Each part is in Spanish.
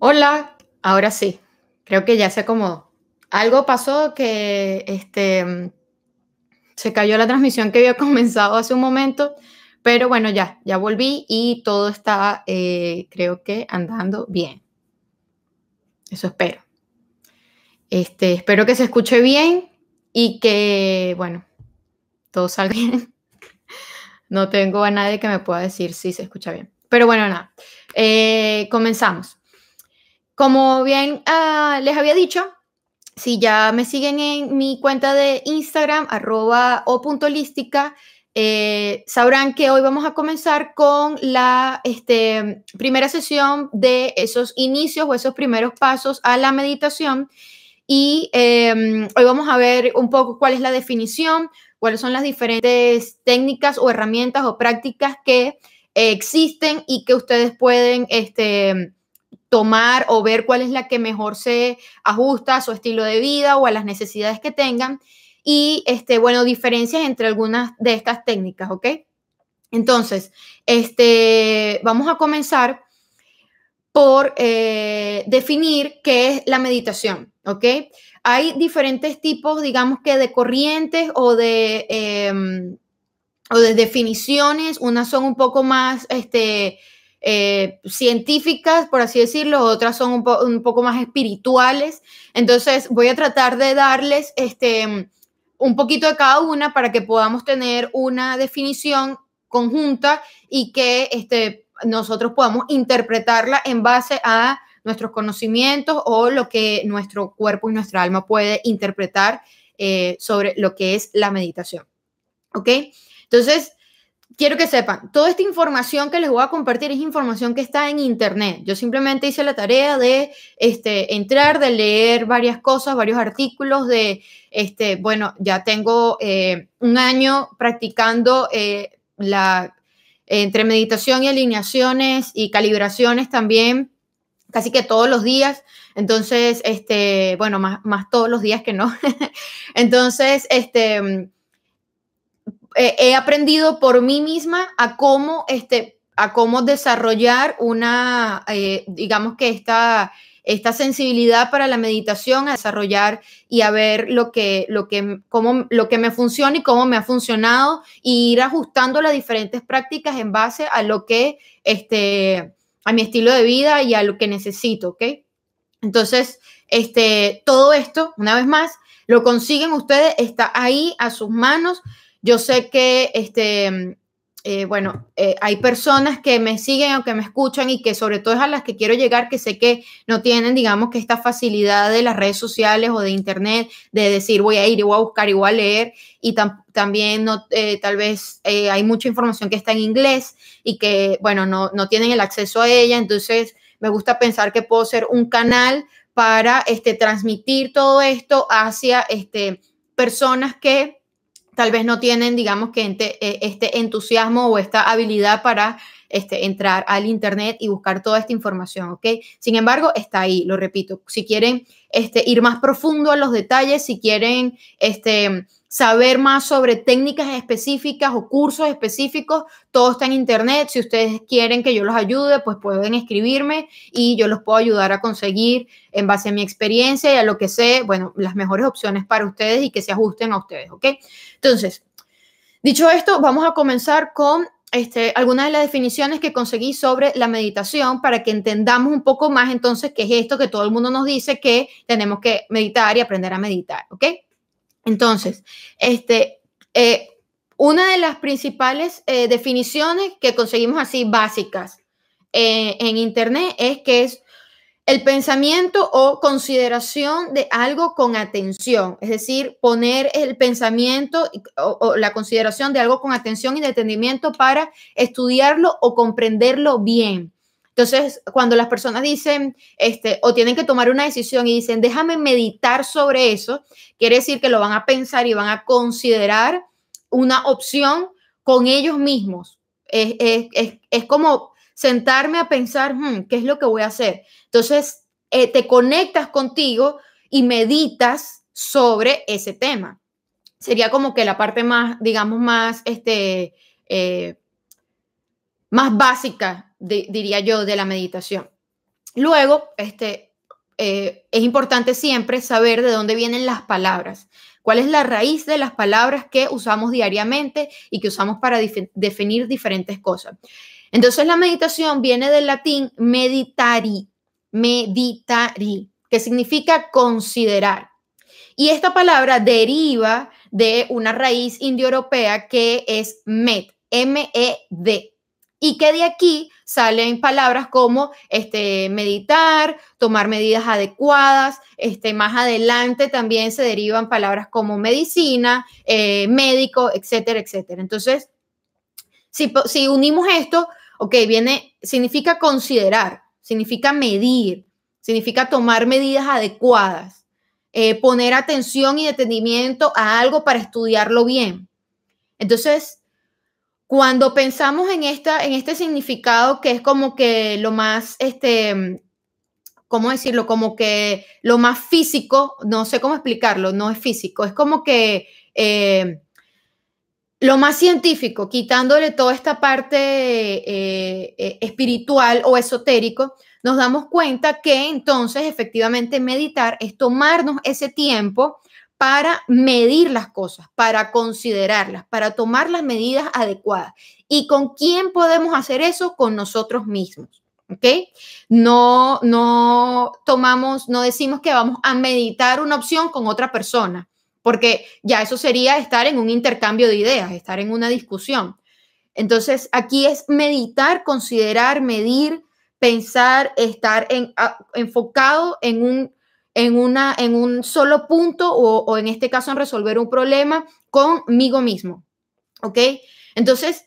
Hola, ahora sí, creo que ya se acomodó. Algo pasó que este, se cayó la transmisión que había comenzado hace un momento, pero bueno, ya, ya volví y todo está, eh, creo que andando bien. Eso espero. Este, espero que se escuche bien y que, bueno, todo salga bien. No tengo a nadie que me pueda decir si se escucha bien. Pero bueno, nada. Eh, comenzamos. Como bien ah, les había dicho, si ya me siguen en mi cuenta de Instagram, arroba o eh, sabrán que hoy vamos a comenzar con la este, primera sesión de esos inicios o esos primeros pasos a la meditación. Y em, hoy vamos a ver un poco cuál es la definición, cuáles son las diferentes técnicas o herramientas o prácticas que existen y que ustedes pueden este, tomar o ver cuál es la que mejor se ajusta a su estilo de vida o a las necesidades que tengan y, este, bueno, diferencias entre algunas de estas técnicas, ¿ok? Entonces, este, vamos a comenzar por eh, definir qué es la meditación, ¿ok? Hay diferentes tipos, digamos que de corrientes o de, em, o de definiciones. Unas son un poco más, este, eh, científicas, por así decirlo, otras son un, poco más espirituales. Entonces voy a tratar de darles este, un poquito de cada una para que podamos tener una definición conjunta y que este, nosotros podamos interpretarla en base a nuestros conocimientos o lo que nuestro cuerpo y nuestra alma puede interpretar eh, sobre lo que es la meditación. ¿Ok? Entonces, quiero que sepan, toda esta información que les voy a compartir es información que está en internet. Yo simplemente hice la tarea de este, entrar, de leer varias cosas, varios artículos, de, este, bueno, ya tengo eh, un año practicando eh, la, entre meditación y alineaciones y calibraciones también, casi que todos los días. Entonces, este, bueno, más, más todos los días que no. Entonces, este he aprendido por mí misma a cómo, este, a cómo desarrollar una, eh, digamos que esta, esta sensibilidad para la meditación, a desarrollar y a ver lo que, lo que, cómo, lo que me funciona y cómo me ha funcionado, y ir ajustando las diferentes prácticas en base a lo que, este, a mi estilo de vida y a lo que necesito, ¿ok? Entonces, este, todo esto, una vez más, lo consiguen ustedes, está ahí a sus manos. Yo sé que, este, eh, bueno, eh, hay personas que me siguen o que me escuchan y que sobre todo es a las que quiero llegar, que sé que no tienen, digamos, que esta facilidad de las redes sociales o de internet, de decir voy a ir y voy a buscar y voy a leer, y también no, eh, tal vez hay mucha información que está en inglés y que, bueno, no, no tienen el acceso a ella, entonces me gusta pensar que puedo ser un canal para este, transmitir todo esto hacia este, personas que tal vez no tienen, digamos, que eh, este entusiasmo o esta habilidad para este, entrar al Internet y buscar toda esta información, ¿ok? Sin embargo, está ahí, lo repito. Si quieren este, ir más profundo a los detalles, si quieren este, saber más sobre técnicas específicas o cursos específicos, todo está en internet. Si ustedes quieren que yo los ayude, pues pueden escribirme y yo los puedo ayudar a conseguir en base a mi experiencia y a lo que sé, bueno, las mejores opciones para ustedes y que se ajusten a ustedes, ¿ok? Entonces, dicho esto, vamos a comenzar con este, algunas de las definiciones que conseguí sobre la meditación para que entendamos un poco más entonces qué es esto que todo el mundo nos dice que tenemos que meditar y aprender a meditar, ¿ok? Entonces, este, eh, una de las principales eh, definiciones que conseguimos así básicas eh, en Internet es que es el pensamiento o consideración de algo con atención, es decir, poner el pensamiento o, la consideración de algo con atención y detenimiento para estudiarlo o comprenderlo bien. Entonces, cuando las personas dicen, este, o tienen que tomar una decisión y dicen, déjame meditar sobre eso, quiere decir que lo van a pensar y van a considerar una opción con ellos mismos. Es, como sentarme a pensar, hmm, ¿qué es lo que voy a hacer? Entonces, eh, te conectas contigo y meditas sobre ese tema. Sería como que la parte más, digamos, más, este, eh, más básica diría yo, de la meditación. luego, este, eh, es importante siempre saber de dónde vienen las palabras. ¿Cuál es la raíz de las palabras que usamos diariamente y que usamos para definir diferentes cosas? Entonces la meditación viene del latín meditari, meditari, que significa considerar. Y esta palabra deriva de una raíz indoeuropea que es med, M-E-D, y que de aquí salen palabras como este, meditar, tomar medidas adecuadas, este, más adelante también se derivan palabras como medicina, eh, médico, etcétera, etcétera. Entonces, si, si unimos esto, ok, viene, significa considerar, significa medir, significa tomar medidas adecuadas, eh, poner atención y detenimiento a algo para estudiarlo bien. Entonces, cuando pensamos en, esta, en este significado que es como que lo más, este, ¿cómo decirlo? Como que lo más físico, no sé cómo explicarlo, no es físico, es como que eh, lo más científico, quitándole toda esta parte eh, eh, espiritual o esotérico, nos damos cuenta que entonces efectivamente meditar es tomarnos ese tiempo para medir las cosas, para considerarlas, para tomar las medidas adecuadas. ¿Y con quién podemos hacer eso? Con nosotros mismos. ¿Ok? No, no tomamos, no decimos que vamos a meditar una opción con otra persona, porque ya eso sería estar en un intercambio de ideas, estar en una discusión. Entonces, aquí es meditar, considerar, medir, pensar, estar en, enfocado en un en, una, en un solo punto o, en este caso en resolver un problema conmigo mismo. ¿Ok? Entonces,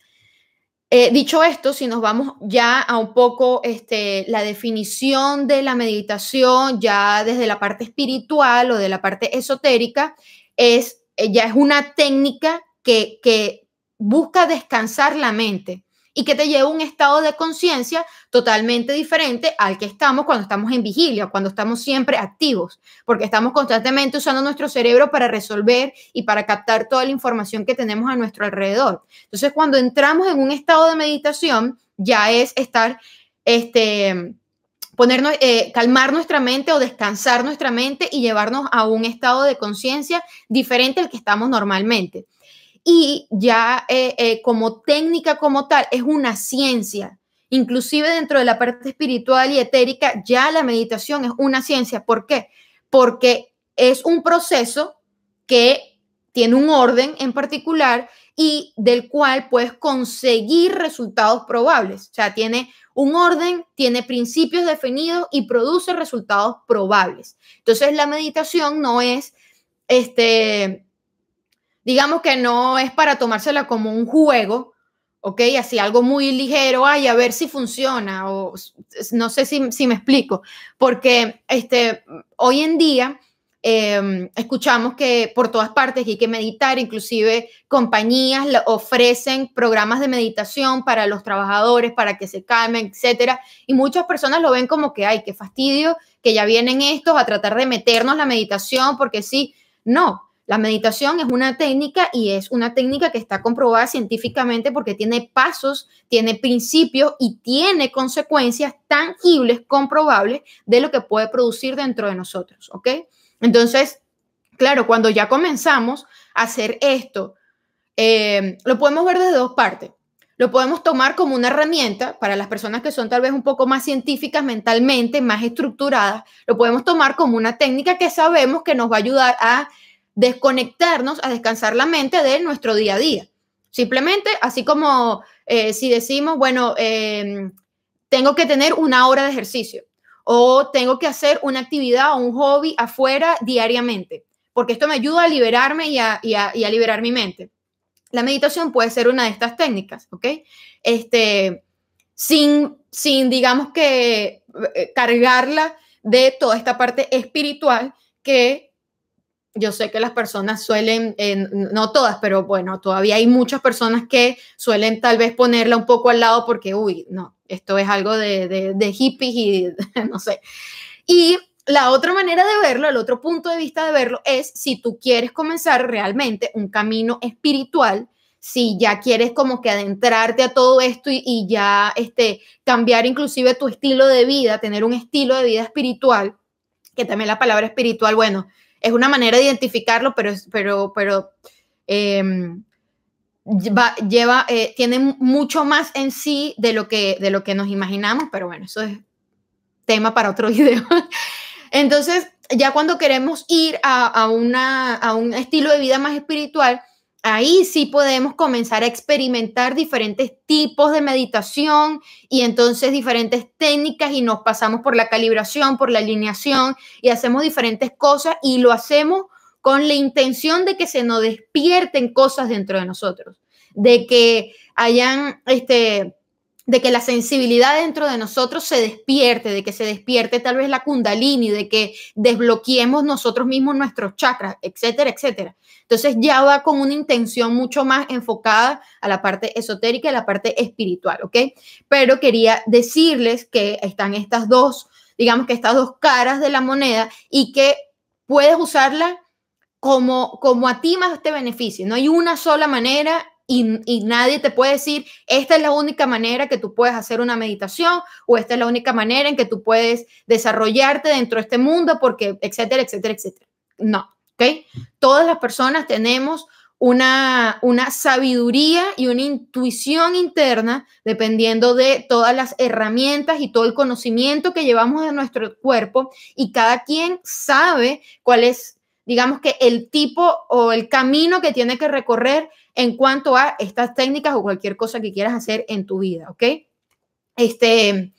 eh, dicho esto, si nos vamos ya a un poco este, la definición de la meditación, ya desde la parte espiritual o de la parte esotérica, es, eh, ya es una técnica que, que busca descansar la mente y que te lleva a un estado de conciencia totalmente diferente al que estamos cuando estamos en vigilia, cuando estamos siempre activos, porque estamos constantemente usando nuestro cerebro para resolver y para captar toda la información que tenemos a nuestro alrededor. Entonces, cuando entramos en un estado de meditación, ya es estar, este, ponernos, eh, calmar nuestra mente o descansar nuestra mente y llevarnos a un estado de conciencia diferente al que estamos normalmente y ya eh, eh, como técnica como tal es una ciencia. Inclusive dentro de la parte espiritual y etérica, ya la meditación es una ciencia. ¿Por qué? Porque es un proceso que tiene un orden en particular y del cual puedes conseguir resultados probables. O sea, tiene un orden, tiene principios definidos y produce resultados probables. Entonces, la meditación no es este digamos que no es para tomársela como un juego, ¿ok? Así algo muy ligero, ay, a ver si funciona, o no sé si, si me explico, porque este, hoy en día em, escuchamos que por todas partes hay que meditar, inclusive compañías ofrecen programas de meditación para los trabajadores, para que se calmen, etcétera, y muchas personas lo ven como que, ay, qué fastidio, que ya vienen estos a tratar de meternos la meditación, porque sí, no, la meditación es una técnica y es una técnica que está comprobada científicamente porque tiene pasos, tiene principios y tiene consecuencias tangibles, comprobables de lo que puede producir dentro de nosotros, ¿ok? Entonces, claro, cuando ya comenzamos a hacer esto, eh, lo podemos ver desde dos partes. Lo podemos tomar como una herramienta para las personas que son tal vez un poco más científicas mentalmente, más estructuradas. Lo podemos tomar como una técnica que sabemos que nos va a ayudar a desconectarnos, a descansar la mente de nuestro día a día. Simplemente, así como eh, si decimos, bueno, em, tengo que tener una hora de ejercicio o tengo que hacer una actividad o un hobby afuera diariamente, porque esto me ayuda a liberarme y a, liberar mi mente. La meditación puede ser una de estas técnicas, ¿ok? Este, sin, sin, digamos que, eh, cargarla de toda esta parte espiritual que yo sé que las personas suelen, eh, no todas, pero bueno, todavía hay muchas personas que suelen tal vez ponerla un poco al lado porque, uy, no, esto es algo de, de, hippies y no sé. Y la otra manera de verlo, el otro punto de vista de verlo es si tú quieres comenzar realmente un camino espiritual, si ya quieres como que adentrarte a todo esto y, ya este, cambiar inclusive tu estilo de vida, tener un estilo de vida espiritual, que también la palabra espiritual, bueno, es una manera de identificarlo, pero, pero, pero em, lleva, eh, tiene mucho más en sí de lo, que, de lo que nos imaginamos, pero bueno, eso es tema para otro video. Entonces, ya cuando queremos ir a, una, a un estilo de vida más espiritual, ahí sí podemos comenzar a experimentar diferentes tipos de meditación y entonces diferentes técnicas y nos pasamos por la calibración, por la alineación y hacemos diferentes cosas y lo hacemos con la intención de que se nos despierten cosas dentro de nosotros, de que hayan este de que la sensibilidad dentro de nosotros se despierte, de que se despierte tal vez la kundalini, de que desbloqueemos nosotros mismos nuestros chakras, etcétera, etcétera. Entonces ya va con una intención mucho más enfocada a la parte esotérica y a la parte espiritual, ¿ok? Pero quería decirles que están estas dos, digamos que estas dos caras de la moneda y que puedes usarla como, como a ti más te beneficie. No hay una sola manera y, nadie te puede decir, esta es la única manera que tú puedes hacer una meditación o esta es la única manera en que tú puedes desarrollarte dentro de este mundo porque, etcétera, etcétera, etcétera. No, ¿ok? Todas las personas tenemos una, una sabiduría y una intuición interna dependiendo de todas las herramientas y todo el conocimiento que llevamos de nuestro cuerpo y cada quien sabe cuál es, digamos que el tipo o el camino que tiene que recorrer en cuanto a estas técnicas o cualquier cosa que quieras hacer en tu vida, ¿ok? Este,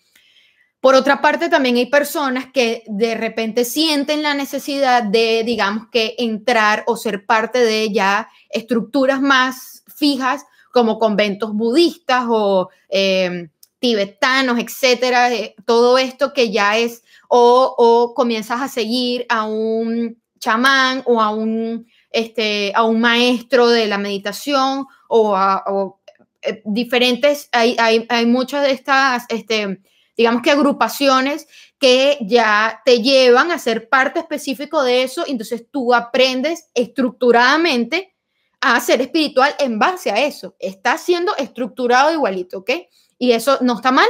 por otra parte, también hay personas que de repente sienten la necesidad de, digamos, que entrar o ser parte de ya estructuras más fijas como conventos budistas o em, tibetanos, etcétera, eh, todo esto que ya es, o, comienzas a seguir a un chamán o a un este, maestro de la meditación o a eh, diferentes, hay, hay, hay, muchas de estas, este, digamos que agrupaciones que ya te llevan a ser parte específico de eso, entonces tú aprendes estructuradamente a ser espiritual en base a eso. Está siendo estructurado igualito, ¿ok? Y eso no está mal.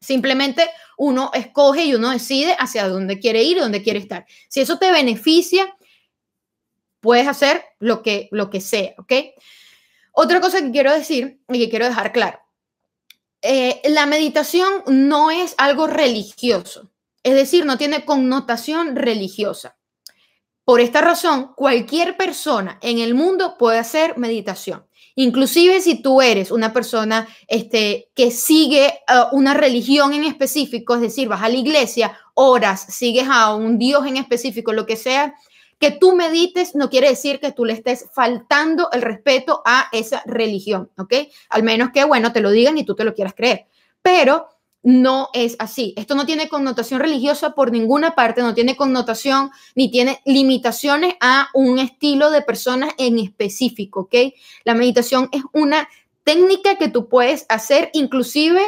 Simplemente uno escoge y uno decide hacia dónde quiere ir, dónde quiere estar. Si eso te beneficia, puedes hacer lo que, lo que sea, ¿ok? Otra cosa que quiero decir y que quiero dejar claro, eh, la meditación no es algo religioso, es decir, no tiene connotación religiosa. Por esta razón, cualquier persona en el mundo puede hacer meditación. Inclusive si tú eres una persona este, que sigue uh, una religión en específico, es decir, vas a la iglesia, oras, sigues a un Dios en específico, lo que sea, que tú medites no quiere decir que tú le estés faltando el respeto a esa religión, ¿ok? Al menos que, bueno, te lo digan y tú te lo quieras creer. Pero no es así. Esto no tiene connotación religiosa por ninguna parte, no tiene connotación ni tiene limitaciones a un estilo de personas en específico, ¿ok? La meditación es una técnica que tú puedes hacer inclusive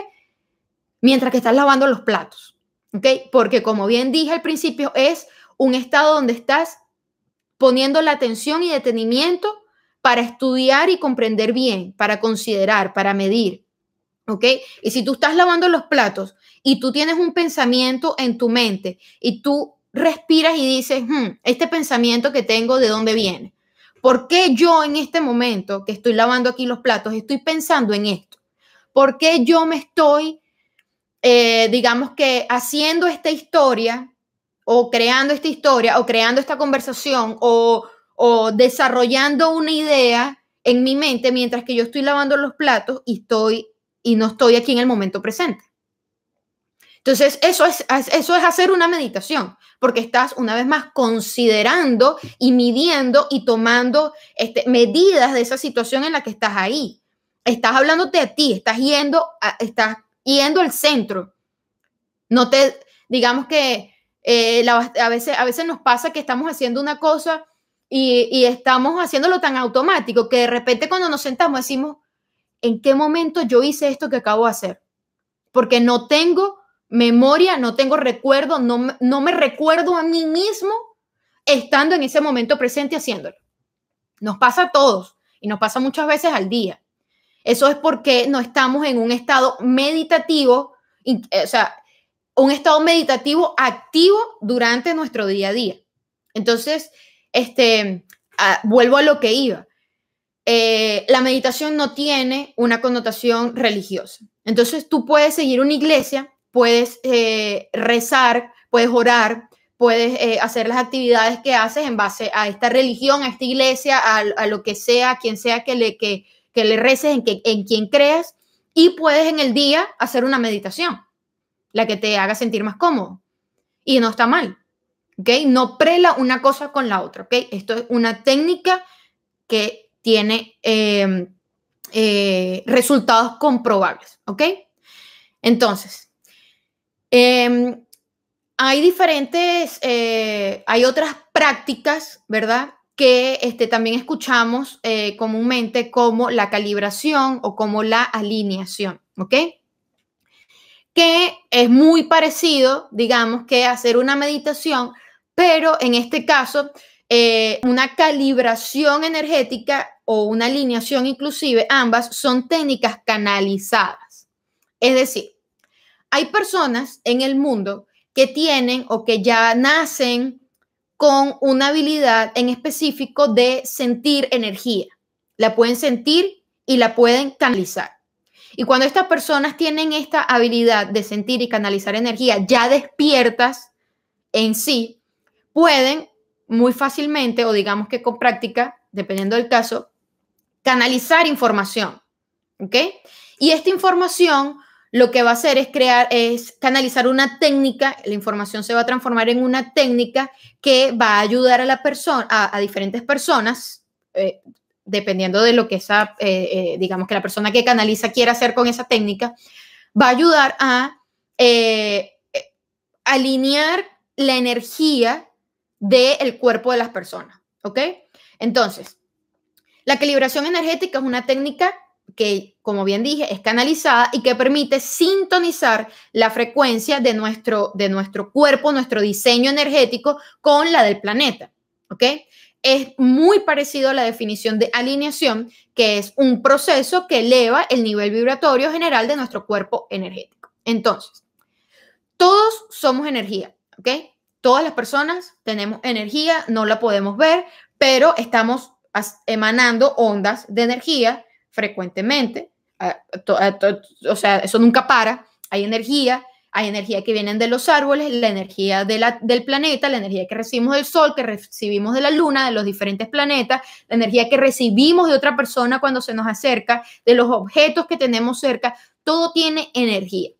mientras que estás lavando los platos, ¿ok? Porque como bien dije al principio, es un estado donde estás poniendo la atención y detenimiento para estudiar y comprender bien, para considerar, para medir. ¿Ok? Y si tú estás lavando los platos y tú tienes un pensamiento en tu mente y tú respiras y dices, hmm, este pensamiento que tengo, ¿de dónde viene? ¿Por qué yo en este momento que estoy lavando aquí los platos estoy pensando en esto? ¿Por qué yo me estoy, eh, digamos que, haciendo esta historia o creando esta historia o creando esta conversación o, desarrollando una idea en mi mente mientras que yo estoy lavando los platos y estoy y no estoy aquí en el momento presente. Entonces, eso es, eso es hacer una meditación, porque estás una vez más considerando y midiendo y tomando este, medidas de esa situación en la que estás ahí. Estás hablándote a ti, estás yendo, estás yendo al centro. No te, digamos que eh, a, veces, a veces nos pasa que estamos haciendo una cosa y, estamos haciéndolo tan automático que de repente cuando nos sentamos decimos, ¿en qué momento yo hice esto que acabo de hacer? Porque no tengo memoria, no tengo recuerdo, no, no me recuerdo a mí mismo estando en ese momento presente haciéndolo. Nos pasa a todos. y nos pasa muchas veces al día. Eso es porque no estamos en un estado meditativo, o sea, un estado meditativo activo durante nuestro día a día. Entonces, este, vuelvo a lo que iba. Eh, la meditación no tiene una connotación religiosa. Entonces, tú puedes seguir una iglesia, puedes eh, rezar, puedes orar, puedes eh, hacer las actividades que haces en base a esta religión, a esta iglesia, a, lo que sea, a quien sea que le, que, que le reces, en, que, en quien creas, y puedes en el día hacer una meditación, la que te haga sentir más cómodo. Y no está mal, ¿ok? No prela una cosa con la otra, ¿ok? Esto es una técnica que tiene em, eh, resultados comprobables, ¿ok? Entonces, em, hay diferentes, eh, hay otras prácticas, ¿verdad? Que este, también escuchamos eh, comúnmente como la calibración o como la alineación, ¿ok? Que es muy parecido, digamos, que hacer una meditación, pero en este caso, eh, una calibración energética o una alineación inclusive, ambas son técnicas canalizadas. Es decir, hay personas en el mundo que tienen o que ya nacen con una habilidad en específico de sentir energía. La pueden sentir y la pueden canalizar. Y cuando estas personas tienen esta habilidad de sentir y canalizar energía ya despiertas en sí, pueden muy fácilmente, o digamos que con práctica, dependiendo del caso, canalizar información. ¿Ok? Y esta información lo que va a hacer es crear, es canalizar una técnica, la información se va a transformar en una técnica que va a ayudar a la persona, a, diferentes personas, eh, dependiendo de lo que esa, eh, eh, digamos que la persona que canaliza quiera hacer con esa técnica, va a ayudar a alinear la energía del cuerpo de las personas, ¿ok? Entonces, la calibración energética es una técnica que, como bien dije, es canalizada y que permite sintonizar la frecuencia de nuestro, de nuestro cuerpo, nuestro diseño energético con la del planeta. ¿Ok? Es muy parecido a la definición de alineación, que es un proceso que eleva el nivel vibratorio general de nuestro cuerpo energético. Entonces, todos somos energía, ¿ok? Todas las personas tenemos energía, no la podemos ver, pero estamos emanando ondas de energía frecuentemente, o sea, eso nunca para, hay energía, hay energía que vienen de los árboles, la energía del planeta, la energía que recibimos del sol, que recibimos de la luna, de los diferentes planetas, la energía que recibimos de otra persona cuando se nos acerca, de los objetos que tenemos cerca, todo tiene energía.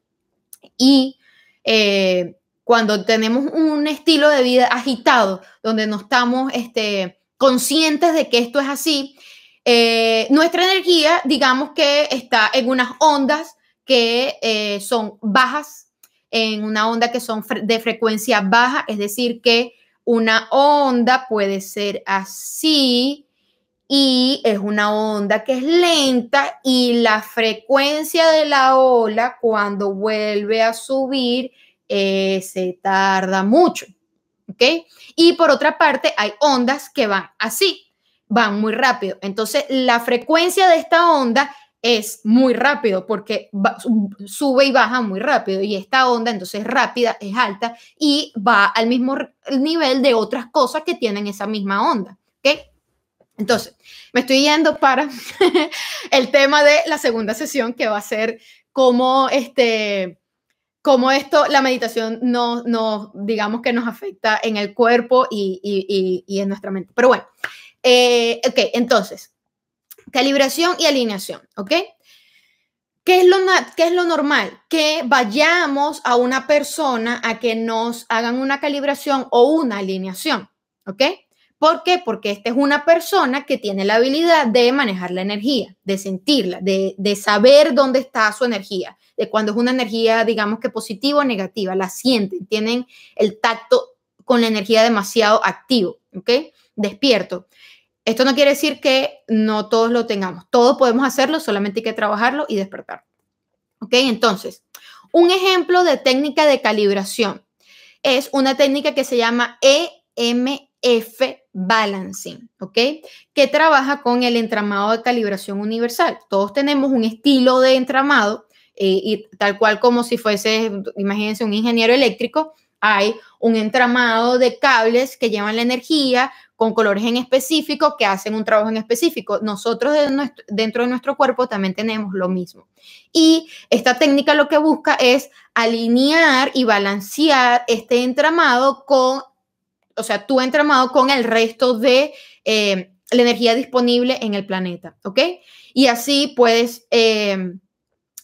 Y eh, cuando tenemos un estilo de vida agitado, donde no estamos este, conscientes de que esto es así, eh, nuestra energía, digamos que está en unas ondas que eh, son bajas, en una onda que son de frecuencia baja, es decir, que una onda puede ser así y es una onda que es lenta y la frecuencia de la ola cuando vuelve a subir eh, se tarda mucho. ¿Ok? Y por otra parte, hay ondas que van así van muy rápido. Entonces, la frecuencia de esta onda es muy rápido porque sube y baja muy rápido y esta onda entonces rápida, es alta y va al mismo nivel de otras cosas que tienen esa misma onda. ¿Ok? Entonces, me estoy yendo para el tema de la segunda sesión que va a ser cómo este cómo esto, la meditación no, no, digamos que nos afecta en el cuerpo y, y, y en nuestra mente. Pero bueno, eh, ok, entonces, calibración y alineación, ¿ok? ¿Qué es, lo, ¿Qué es lo normal? Que vayamos a una persona a que nos hagan una calibración o una alineación, ¿ok? ¿Por qué? Porque esta es una persona que tiene la habilidad de manejar la energía, de sentirla, de, de saber dónde está su energía, de cuando es una energía, digamos que positiva o negativa, la sienten, tienen el tacto con la energía demasiado activo, ¿ok? Despierto. Esto no quiere decir que no todos lo tengamos. Todos podemos hacerlo, solamente hay que trabajarlo y despertar. ¿Ok? Entonces, un ejemplo de técnica de calibración es una técnica que se llama EMDR. Balancing, ¿ok? Que trabaja con el entramado de calibración universal. Todos tenemos un estilo de entramado eh, y tal cual como si fuese, imagínense, un ingeniero eléctrico, hay un entramado de cables que llevan la energía con colores en específico que hacen un trabajo en específico. Nosotros dentro de nuestro cuerpo también tenemos lo mismo. Y esta técnica lo que busca es alinear y balancear este entramado con, o sea, tu entramado con el resto de eh, la energía disponible en el planeta, ¿ok? Y así puedes, eh,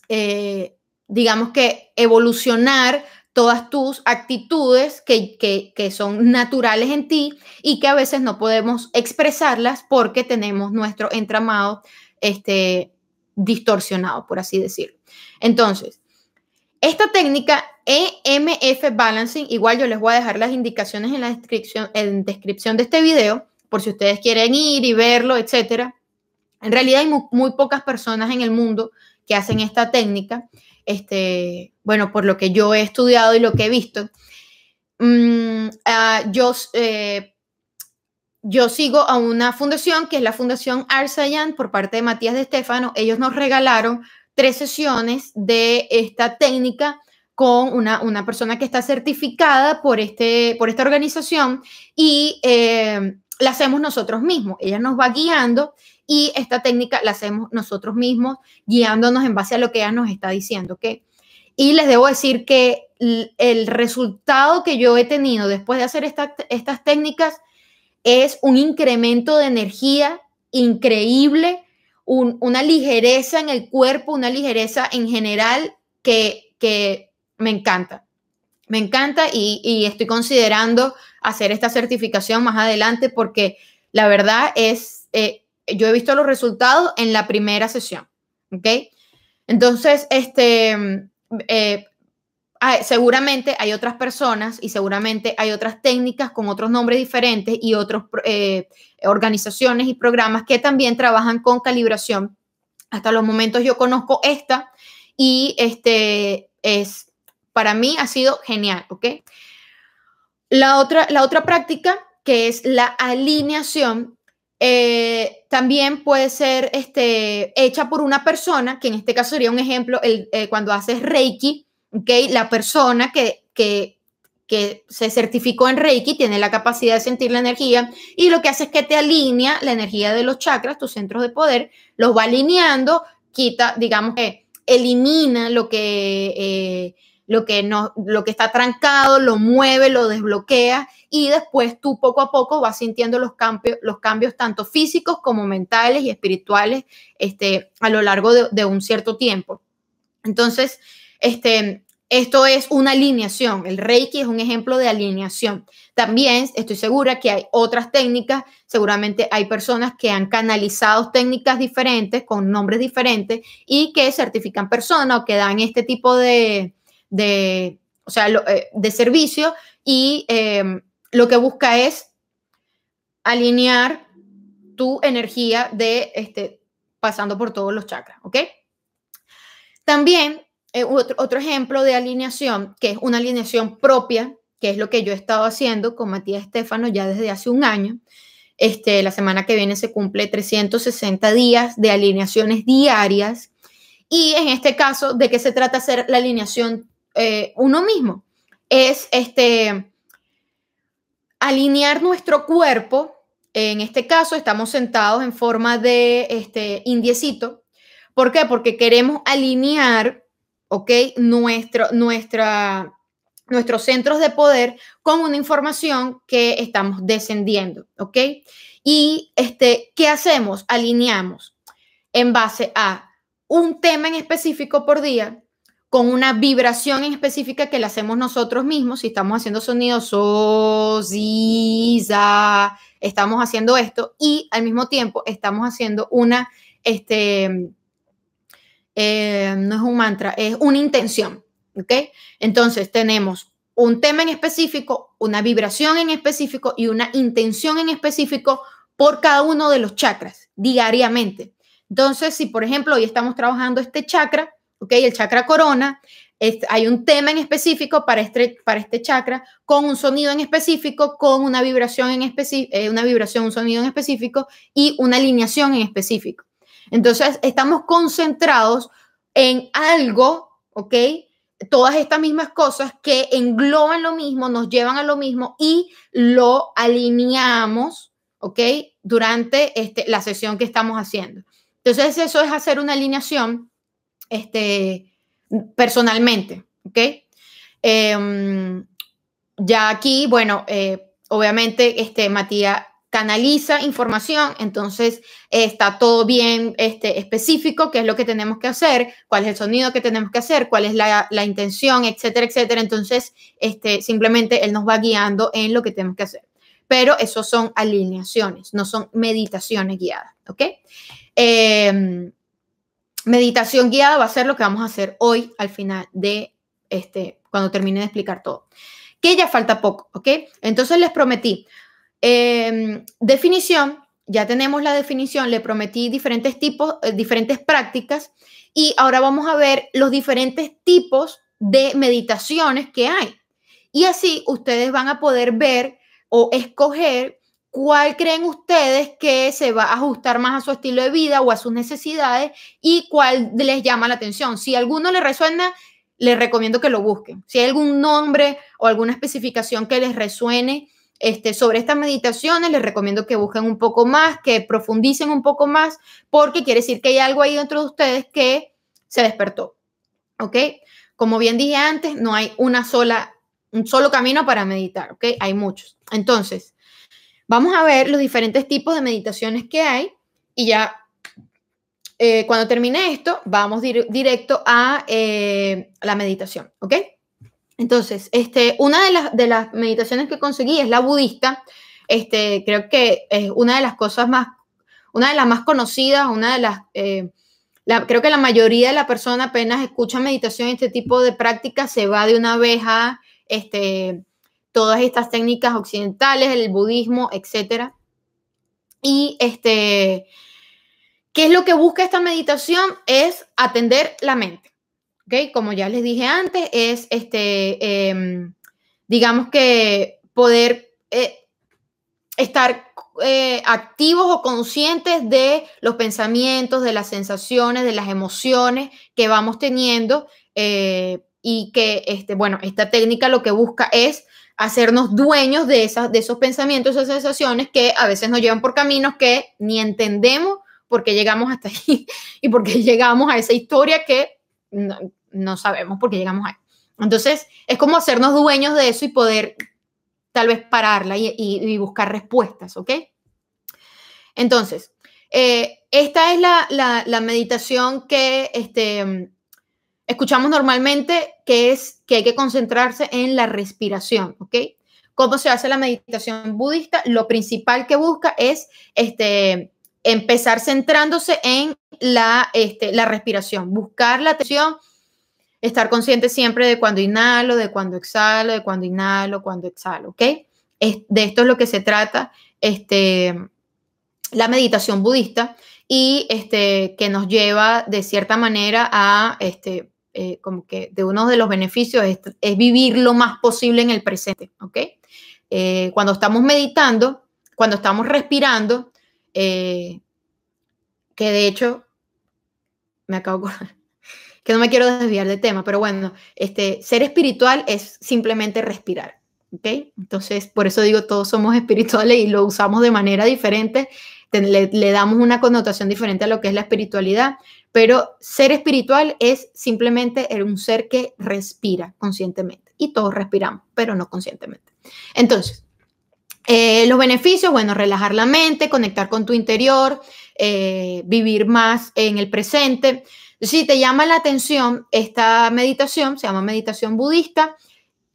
eh, digamos que, evolucionar todas tus actitudes que, son naturales en ti y que a veces no podemos expresarlas porque tenemos nuestro entramado este, distorsionado, por así decirlo. Entonces, esta técnica EMF Balancing, igual yo les voy a dejar las indicaciones en la descripción, en descripción de este video, por si ustedes quieren ir y verlo, etcétera. En realidad hay muy pocas personas en el mundo que hacen esta técnica este, bueno, por lo que yo he estudiado y lo que he visto, mm, ah, yo, eh, yo sigo a una fundación que es la Fundación Arsayan por parte de Matías de Estefano. Ellos nos regalaron tres sesiones de esta técnica con una, una persona que está certificada por, este, por esta organización y eh, la hacemos nosotros mismos. Ella nos va guiando y esta técnica la hacemos nosotros mismos, guiándonos en base a lo que ella nos está diciendo, ¿ok? Y les debo decir que el resultado que yo he tenido después de hacer estas técnicas es un incremento de energía increíble, una ligereza en el cuerpo, una ligereza en general que, que me encanta. Me encanta y, y, estoy considerando hacer esta certificación más adelante porque la verdad es, eh, yo he visto los resultados en la primera sesión, ¿ok? Entonces, este, eh, seguramente hay otras personas y seguramente hay otras técnicas con otros nombres diferentes y otras eh, organizaciones y programas que también trabajan con calibración. Hasta los momentos yo conozco esta y este es, para mí ha sido genial, ¿ok? La otra, la otra práctica que es la alineación eh, también puede ser este, hecha por una persona, que en este caso sería un ejemplo, el, eh, cuando haces Reiki, ¿okay? la persona que, que, que, se certificó en Reiki tiene la capacidad de sentir la energía y lo que hace es que te alinea la energía de los chakras, tus centros de poder, los va alineando, quita, digamos que elimina lo que... Eh, lo que, no, lo que está trancado, lo mueve, lo desbloquea y después tú poco a poco vas sintiendo los cambios, los cambios tanto físicos como mentales y espirituales este, a lo largo de, un cierto tiempo. Entonces, este, esto es una alineación. El Reiki es un ejemplo de alineación. También estoy segura que hay otras técnicas, seguramente hay personas que han canalizado técnicas diferentes con nombres diferentes y que certifican personas o que dan este tipo de, de, o sea, eh, de servicio y em, lo que busca es alinear tu energía de este, pasando por todos los chakras, ¿ok? También eh, otro, otro, ejemplo de alineación, que es una alineación propia, que es lo que yo he estado haciendo con Matías Estefano ya desde hace un año. Este, la semana que viene se cumple 360 días de alineaciones diarias. Y en este caso, ¿de qué se trata hacer la alineación eh, uno mismo. Es este, alinear nuestro cuerpo. En este caso, estamos sentados en forma de este, indiecito. ¿Por qué? Porque queremos alinear, ¿ok? Nuestro, nuestra, nuestros centros de poder con una información que estamos descendiendo, ¿ok? Y este, ¿qué hacemos? Alineamos en base a un tema en específico por día con una vibración en específica que la hacemos nosotros mismos. Si estamos haciendo sonidos, so, si, estamos haciendo esto y al mismo tiempo estamos haciendo una, este, eh, no es un mantra, es una intención, ¿ok? Entonces tenemos un tema en específico, una vibración en específico y una intención en específico por cada uno de los chakras diariamente. Entonces, si por ejemplo hoy estamos trabajando este chakra, ¿ok? El chakra corona, hay un tema en específico para este, para este chakra, con un sonido en específico, con una vibración en específico, eh, una vibración, un sonido en específico y una alineación en específico. Entonces, estamos concentrados en algo, ¿ok? Todas estas mismas cosas que engloban lo mismo, nos llevan a lo mismo y lo alineamos, ¿ok? Durante este, la sesión que estamos haciendo. Entonces, eso es hacer una alineación, este, personalmente, ¿ok? Em, ya aquí, bueno, eh, obviamente, este, Matías canaliza información, entonces está todo bien este, específico, qué es lo que tenemos que hacer, cuál es el sonido que tenemos que hacer, cuál es la, intención, etcétera, etcétera. Entonces, este, simplemente él nos va guiando en lo que tenemos que hacer. Pero eso son alineaciones, no son meditaciones guiadas, ¿ok? Em, meditación guiada va a ser lo que vamos a hacer hoy al final de este, cuando termine de explicar todo. Que ya falta poco, ¿ok? Entonces les prometí. Em, definición, ya tenemos la definición, le prometí diferentes tipos, eh, diferentes prácticas y ahora vamos a ver los diferentes tipos de meditaciones que hay. Y así ustedes van a poder ver o escoger ¿Cuál creen ustedes que se va a ajustar más a su estilo de vida o a sus necesidades y cuál les llama la atención? Si alguno les resuena, les recomiendo que lo busquen. Si hay algún nombre o alguna especificación que les resuene este, sobre estas meditaciones, les recomiendo que busquen un poco más, que profundicen un poco más, porque quiere decir que hay algo ahí dentro de ustedes que se despertó. ¿Ok? Como bien dije antes, no hay una sola, un solo camino para meditar, ¿ok? Hay muchos. Entonces, Vamos a ver los diferentes tipos de meditaciones que hay y ya eh, cuando termine esto, vamos directo a eh, la meditación, ¿ok? Entonces, este, una de las, de las meditaciones que conseguí es la budista. Este, creo que es una de las cosas más, una de las más conocidas, una de las, eh, creo que la mayoría de la persona apenas escucha meditación, este tipo de práctica, se va de una vez a, este, todas estas técnicas occidentales, el budismo, etc. Y este, ¿qué es lo que busca esta meditación? Es atender la mente. ¿Ok? Como ya les dije antes, es este, em, digamos que poder eh, estar eh, activos o conscientes de los pensamientos, de las sensaciones, de las emociones que vamos teniendo eh, y que, este, bueno, esta técnica lo que busca es hacernos dueños de, esas, de esos pensamientos, esas sensaciones que a veces nos llevan por caminos que ni entendemos por qué llegamos hasta ahí y por qué llegamos a esa historia que no, sabemos por qué llegamos ahí. Entonces, es como hacernos dueños de eso y poder tal vez pararla y, buscar respuestas, ¿ok? Entonces, eh, esta es la, la, meditación que este, escuchamos normalmente que es que hay que concentrarse en la respiración, ¿ok? ¿Cómo se hace la meditación budista? Lo principal que busca es este, empezar centrándose en la, este, la respiración, buscar la atención, estar consciente siempre de cuando inhalo, de cuando exhalo, de cuando inhalo, cuando exhalo, ¿ok? De esto es lo que se trata este, la meditación budista y este, que nos lleva de cierta manera a este, eh, como que de uno de los beneficios es, vivir lo más posible en el presente, ¿ok? Eh, cuando estamos meditando, cuando estamos respirando, eh, que de hecho, me acabo que no me quiero desviar de tema, pero bueno, este, ser espiritual es simplemente respirar, ¿ok? Entonces, por eso digo, todos somos espirituales y lo usamos de manera diferente, le, damos una connotación diferente a lo que es la espiritualidad, pero ser espiritual es simplemente un ser que respira conscientemente. Y todos respiramos, pero no conscientemente. Entonces, eh, los beneficios, bueno, relajar la mente, conectar con tu interior, eh, vivir más en el presente. Si te llama la atención esta meditación, se llama meditación budista,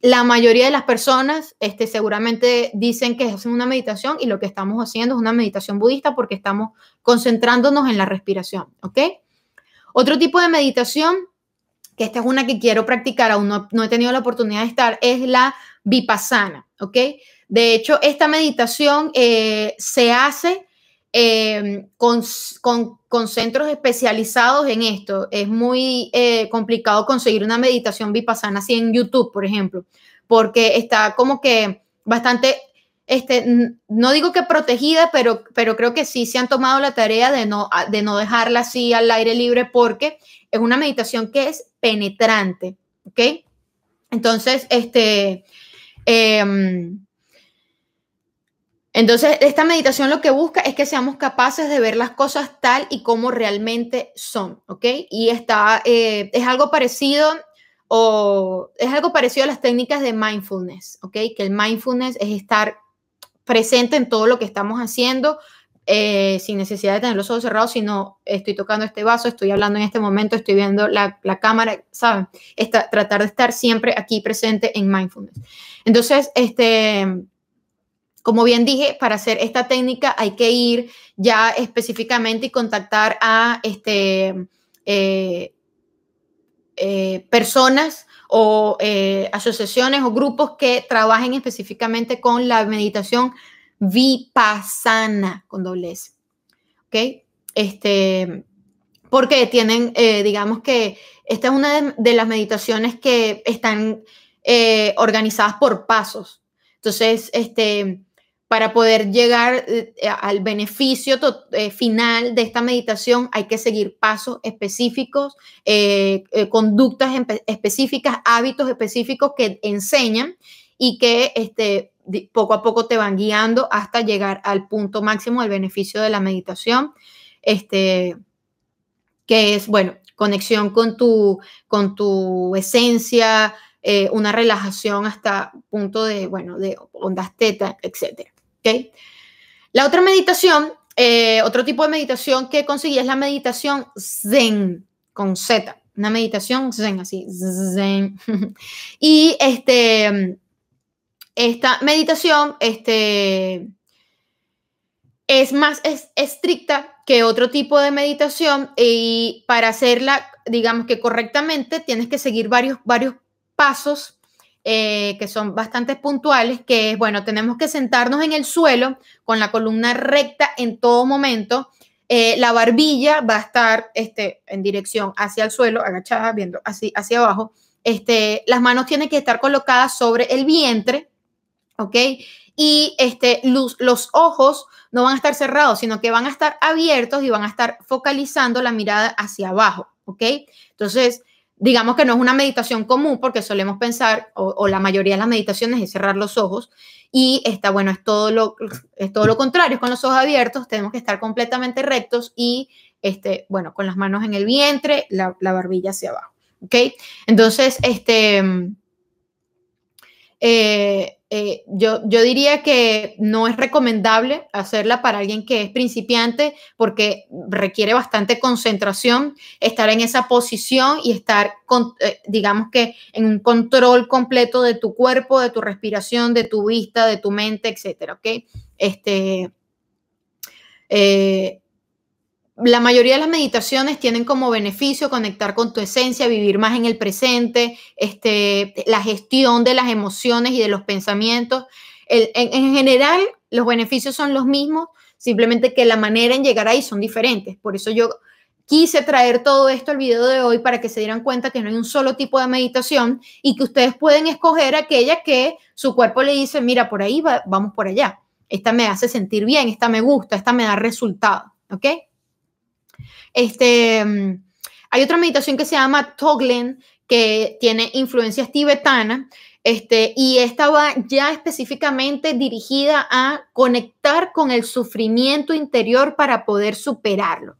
la mayoría de las personas este, seguramente dicen que es una meditación y lo que estamos haciendo es una meditación budista porque estamos concentrándonos en la respiración, ¿ok? Otro tipo de meditación, que esta es una que quiero practicar, aún no, he tenido la oportunidad de estar, es la vipassana, ¿ok? De hecho, esta meditación eh, se hace em, con, con, centros especializados en esto. Es muy eh, complicado conseguir una meditación vipassana así en YouTube, por ejemplo, porque está como que bastante, este, no digo que protegida, pero, pero creo que sí se han tomado la tarea de no, de no dejarla así al aire libre porque es una meditación que es penetrante, ¿ok? Entonces, este... Em, entonces, esta meditación lo que busca es que seamos capaces de ver las cosas tal y como realmente son, ¿ok? Y está, eh, es algo parecido o es algo parecido a las técnicas de mindfulness, ¿ok? Que el mindfulness es estar presente en todo lo que estamos haciendo eh, sin necesidad de tener los ojos cerrados, sino estoy tocando este vaso, estoy hablando en este momento, estoy viendo la, la cámara, ¿saben? tratar de estar siempre aquí presente en mindfulness. Entonces, este como bien dije, para hacer esta técnica hay que ir ya específicamente y contactar a este, eh, eh, personas o eh, asociaciones o grupos que trabajen específicamente con la meditación vipassana con doble S. ¿Ok? Este, porque tienen, digamos que esta es una de las meditaciones que están organizadas por pasos. Entonces, este, para poder llegar eh, al beneficio eh, final de esta meditación hay que seguir pasos específicos, eh, conductas específicas, hábitos específicos que enseñan y que este, poco a poco te van guiando hasta llegar al punto máximo del beneficio de la meditación, este, que es, bueno, conexión con tu, con tu esencia, una relajación hasta punto de, bueno, de ondas teta, etcétera. ¿Okay? La otra meditación, eh, otro tipo de meditación que conseguí es la meditación Zen, con Z, una meditación Zen, así, Zen. y este, esta meditación este, es más estricta que otro tipo de meditación y para hacerla, digamos que correctamente, tienes que seguir varios, varios pasos eh, que son bastante puntuales, que bueno, tenemos que sentarnos en el suelo con la columna recta en todo momento. Eh, la barbilla va a estar este, en dirección hacia el suelo, agachada, viendo así hacia abajo. Este, las manos tienen que estar colocadas sobre el vientre, ¿ok? Y este, los, los ojos no van a estar cerrados, sino que van a estar abiertos y van a estar focalizando la mirada hacia abajo, ¿ok? Entonces, digamos que no es una meditación común porque solemos pensar, o, la mayoría de las meditaciones es cerrar los ojos, y está, bueno, es todo lo, es todo lo contrario, con los ojos abiertos, tenemos que estar completamente rectos y, este, bueno, con las manos en el vientre, la, la barbilla hacia abajo, ¿ok? Entonces, este, eh, eh, yo, yo diría que no es recomendable hacerla para alguien que es principiante porque requiere bastante concentración, estar en esa posición y estar, con, eh, digamos que en un control completo de tu cuerpo, de tu respiración, de tu vista, de tu mente, etcétera, ¿ok? Este, la mayoría de las meditaciones tienen como beneficio conectar con tu esencia, vivir más en el presente, este, la gestión de las emociones y de los pensamientos. en, general, los beneficios son los mismos, simplemente que la manera en llegar ahí son diferentes. Por eso yo quise traer todo esto al video de hoy para que se dieran cuenta que no hay un solo tipo de meditación y que ustedes pueden escoger aquella que su cuerpo le dice, mira, por ahí vamos por allá. Esta me hace sentir bien, esta me gusta, esta me da resultado. ¿Ok? Este, mm, hay otra meditación que se llama Toglen, que tiene influencias tibetanas, este, y esta va ya específicamente dirigida a conectar con el sufrimiento interior para poder superarlo.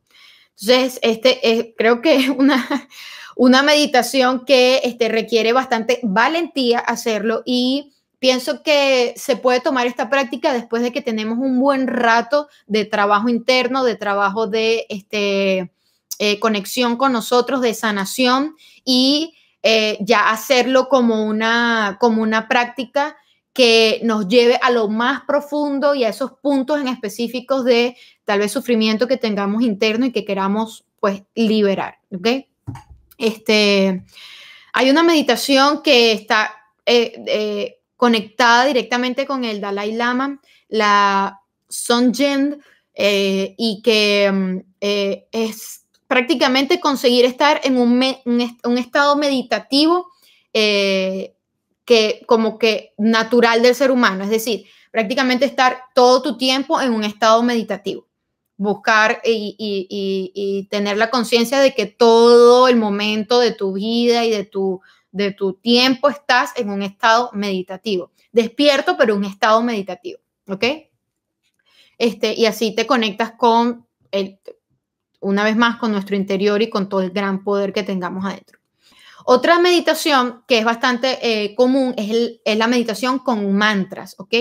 Entonces, este, es, creo que es una, una meditación que este, requiere bastante valentía hacerlo y pienso que se puede tomar esta práctica después de que tenemos un buen rato de trabajo interno, de trabajo de este, eh, conexión con nosotros, de sanación y eh, ya hacerlo como una, como una práctica que nos lleve a lo más profundo y a esos puntos en específicos de tal vez sufrimiento que tengamos interno y que queramos pues liberar, ¿ok? Este, hay una meditación que está eh, conectada directamente con el Dalai Lama, la Sonjen eh, y que mm, eh, es prácticamente conseguir estar en un, un, estado meditativo que como que natural del ser humano, es decir, prácticamente estar todo tu tiempo en un estado meditativo. Buscar y, tener la conciencia de que todo el momento de tu vida y de tu, de tu tiempo estás en un estado meditativo. Despierto, pero un estado meditativo, ¿ok? Este, y así te conectas con, el, una vez más, con nuestro interior y con todo el gran poder que tengamos adentro. Otra meditación que es bastante eh, común es, es, la meditación con mantras, ¿ok?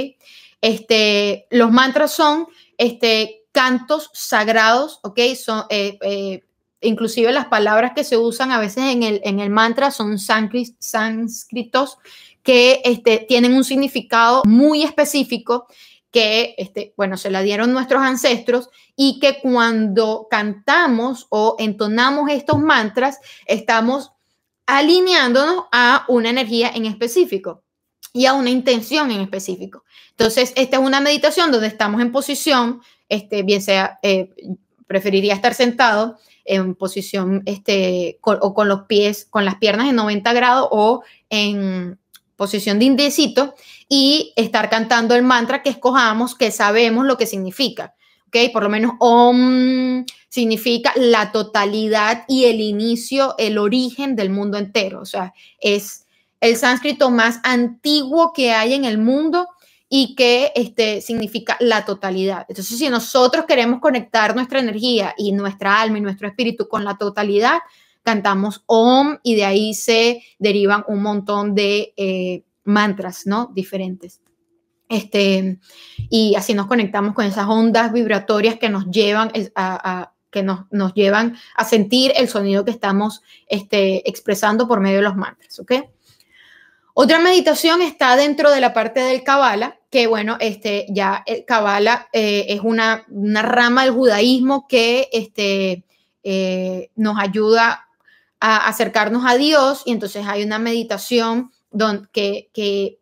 Este, los mantras son este, cantos sagrados, ¿ok? Son, eh, eh, inclusive las palabras que se usan a veces en el, en el mantra son sánscritos que este, tienen un significado muy específico que, este, bueno, se la dieron nuestros ancestros y que cuando cantamos o entonamos estos mantras, estamos alineándonos a una energía en específico y a una intención en específico. Entonces, esta es una meditación donde estamos en posición este, bien sea, eh, preferiría estar sentado en posición este, o con los pies, con las piernas en 90 grados o en posición de indecito y estar cantando el mantra que escojamos, que sabemos lo que significa. ¿ok? Por lo menos OM significa la totalidad y el inicio, el origen del mundo entero. O sea, es el sánscrito más antiguo que hay en el mundo y que este, significa la totalidad. Entonces, si nosotros queremos conectar nuestra energía y nuestra alma y nuestro espíritu con la totalidad, cantamos Om y de ahí se derivan un montón de eh, mantras, ¿no? Diferentes. Este, y así nos conectamos con esas ondas vibratorias que nos llevan a, que nos, nos, llevan a sentir el sonido que estamos este, expresando por medio de los mantras, ¿ok? Otra meditación está dentro de la parte del Kabbalah, que bueno, este, ya el Kabbalah eh, es una, rama del judaísmo que este, eh, nos ayuda a acercarnos a Dios y entonces hay una meditación donde, que,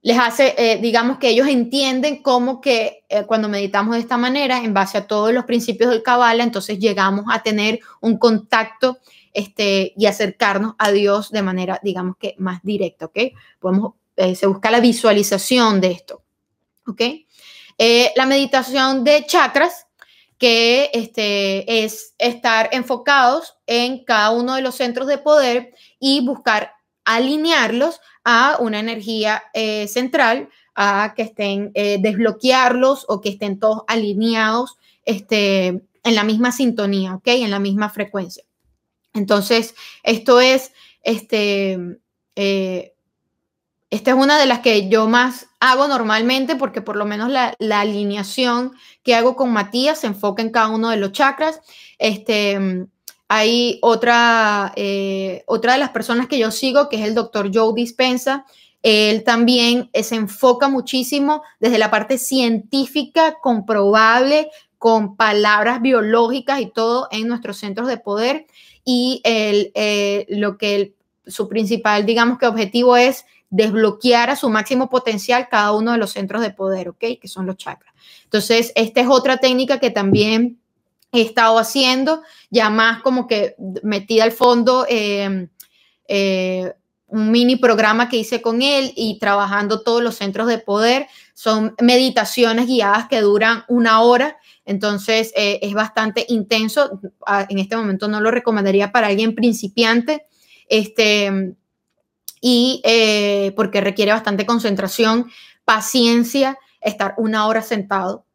les hace, eh, digamos que ellos entienden cómo que cuando meditamos de esta manera, en base a todos los principios del Kabbalah, entonces llegamos a tener un contacto este, y acercarnos a Dios de manera, digamos que más directa, ¿ok? Podemos eh, se busca la visualización de esto. ¿Ok? Eh, la meditación de chakras, que este, es estar enfocados en cada uno de los centros de poder y buscar alinearlos a una energía eh, central, a que estén, desbloquearlos o que estén todos alineados este, en la misma sintonía, ¿ok? En la misma frecuencia. Entonces, esto es este, esta es una de las que yo más hago normalmente porque por lo menos la, alineación que hago con Matías se enfoca en cada uno de los chakras. Este, hay otra, eh, otra de las personas que yo sigo, que es el doctor Joe Dispensa. Él también se enfoca muchísimo desde la parte científica, comprobable, con palabras biológicas y todo en nuestros centros de poder. Y el, eh, lo que su principal, digamos que objetivo es desbloquear a su máximo potencial cada uno de los centros de poder, ¿ok? Que son los chakras. Entonces, esta es otra técnica que también he estado haciendo, ya más como que metida al fondo, em, eh, un mini programa que hice con él y trabajando todos los centros de poder. Son meditaciones guiadas que duran una hora, entonces eh, es bastante intenso. Ah, en este momento no lo recomendaría para alguien principiante. Este, y eh, porque requiere bastante concentración, paciencia, estar una hora sentado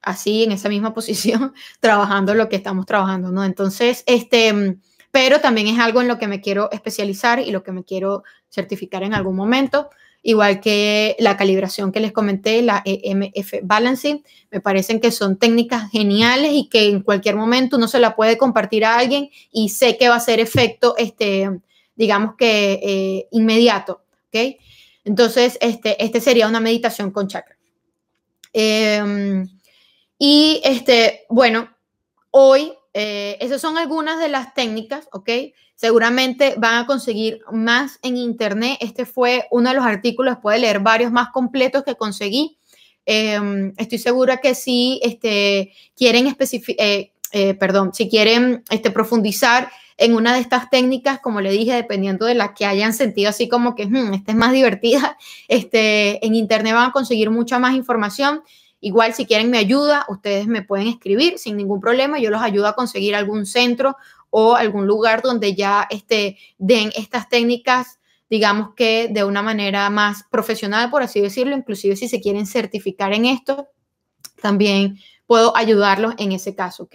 así en esa misma posición trabajando lo que estamos trabajando, ¿no? Entonces, este, pero también es algo en lo que me quiero especializar y lo que me quiero certificar en algún momento, igual que la calibración que les comenté, la EMF Balancing, me parecen que son técnicas geniales y que en cualquier momento uno se la puede compartir a alguien y sé que va a ser efecto este, digamos que eh, inmediato, ¿ok? Entonces, este, este sería una meditación con chakra. Em, y este, bueno, hoy, eh, esas son algunas de las técnicas, ¿ok? Seguramente van a conseguir más en internet. Este fue uno de los artículos, puede leer varios más completos que conseguí. Em, estoy segura que si este, quieren eh, eh, perdón, si quieren este, profundizar en una de estas técnicas, como le dije, dependiendo de la que hayan sentido así como que hmm, esta es más divertida, este, en internet van a conseguir mucha más información. Igual si quieren mi ayuda, ustedes me pueden escribir sin ningún problema. Yo los ayudo a conseguir algún centro o algún lugar donde ya este, den estas técnicas, digamos que de una manera más profesional, por así decirlo. Inclusive si se quieren certificar en esto, también puedo ayudarlos en ese caso, ¿ok?